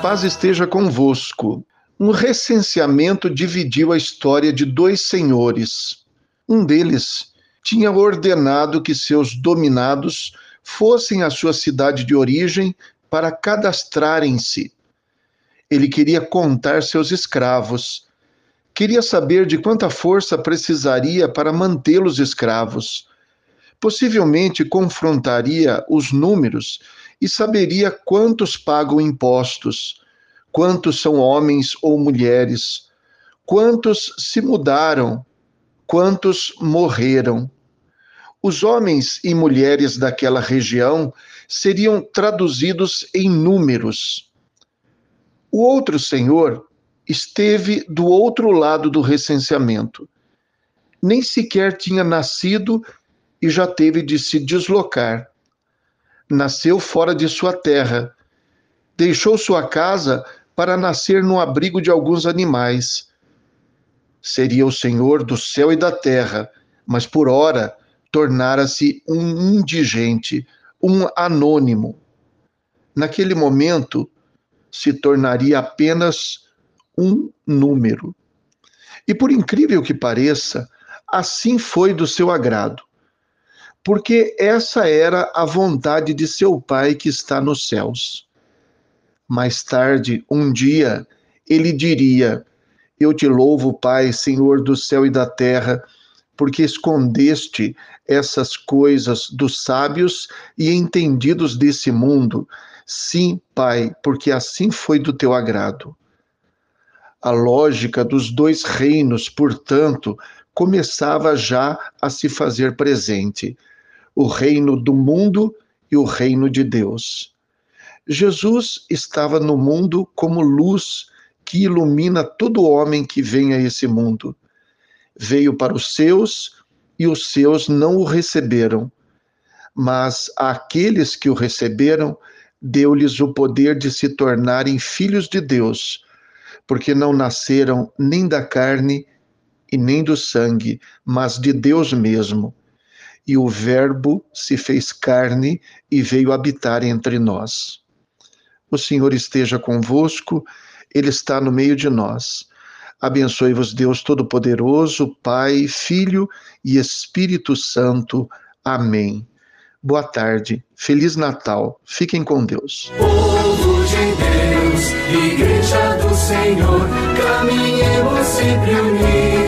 Paz esteja convosco. Um recenseamento dividiu a história de dois senhores. Um deles tinha ordenado que seus dominados fossem à sua cidade de origem para cadastrarem-se. Ele queria contar seus escravos. Queria saber de quanta força precisaria para mantê-los escravos. Possivelmente confrontaria os números e saberia quantos pagam impostos, quantos são homens ou mulheres, quantos se mudaram, quantos morreram. Os homens e mulheres daquela região seriam traduzidos em números. O outro senhor esteve do outro lado do recenseamento. Nem sequer tinha nascido e já teve de se deslocar nasceu fora de sua terra. Deixou sua casa para nascer no abrigo de alguns animais. Seria o Senhor do céu e da terra, mas por ora tornara-se um indigente, um anônimo. Naquele momento, se tornaria apenas um número. E por incrível que pareça, assim foi do seu agrado porque essa era a vontade de seu Pai que está nos céus. Mais tarde, um dia, ele diria: Eu te louvo, Pai, Senhor do céu e da terra, porque escondeste essas coisas dos sábios e entendidos desse mundo. Sim, Pai, porque assim foi do teu agrado. A lógica dos dois reinos, portanto, começava já a se fazer presente o reino do mundo e o reino de Deus. Jesus estava no mundo como luz que ilumina todo homem que vem a esse mundo. Veio para os seus e os seus não o receberam. Mas àqueles que o receberam, deu-lhes o poder de se tornarem filhos de Deus, porque não nasceram nem da carne e nem do sangue, mas de Deus mesmo e o Verbo se fez carne e veio habitar entre nós. O Senhor esteja convosco, Ele está no meio de nós. Abençoe-vos, Deus Todo-Poderoso, Pai, Filho e Espírito Santo. Amém. Boa tarde, Feliz Natal, fiquem com Deus. Povo de Deus, Igreja do Senhor, caminhemos sempre unidos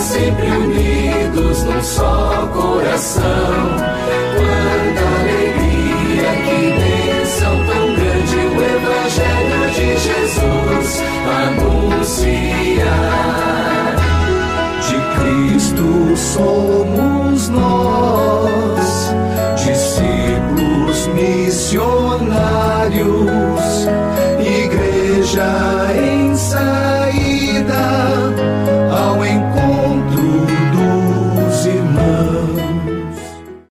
sempre unidos num só coração. Quanta alegria, que bênção tão grande o Evangelho de Jesus anunciar. De Cristo somos nós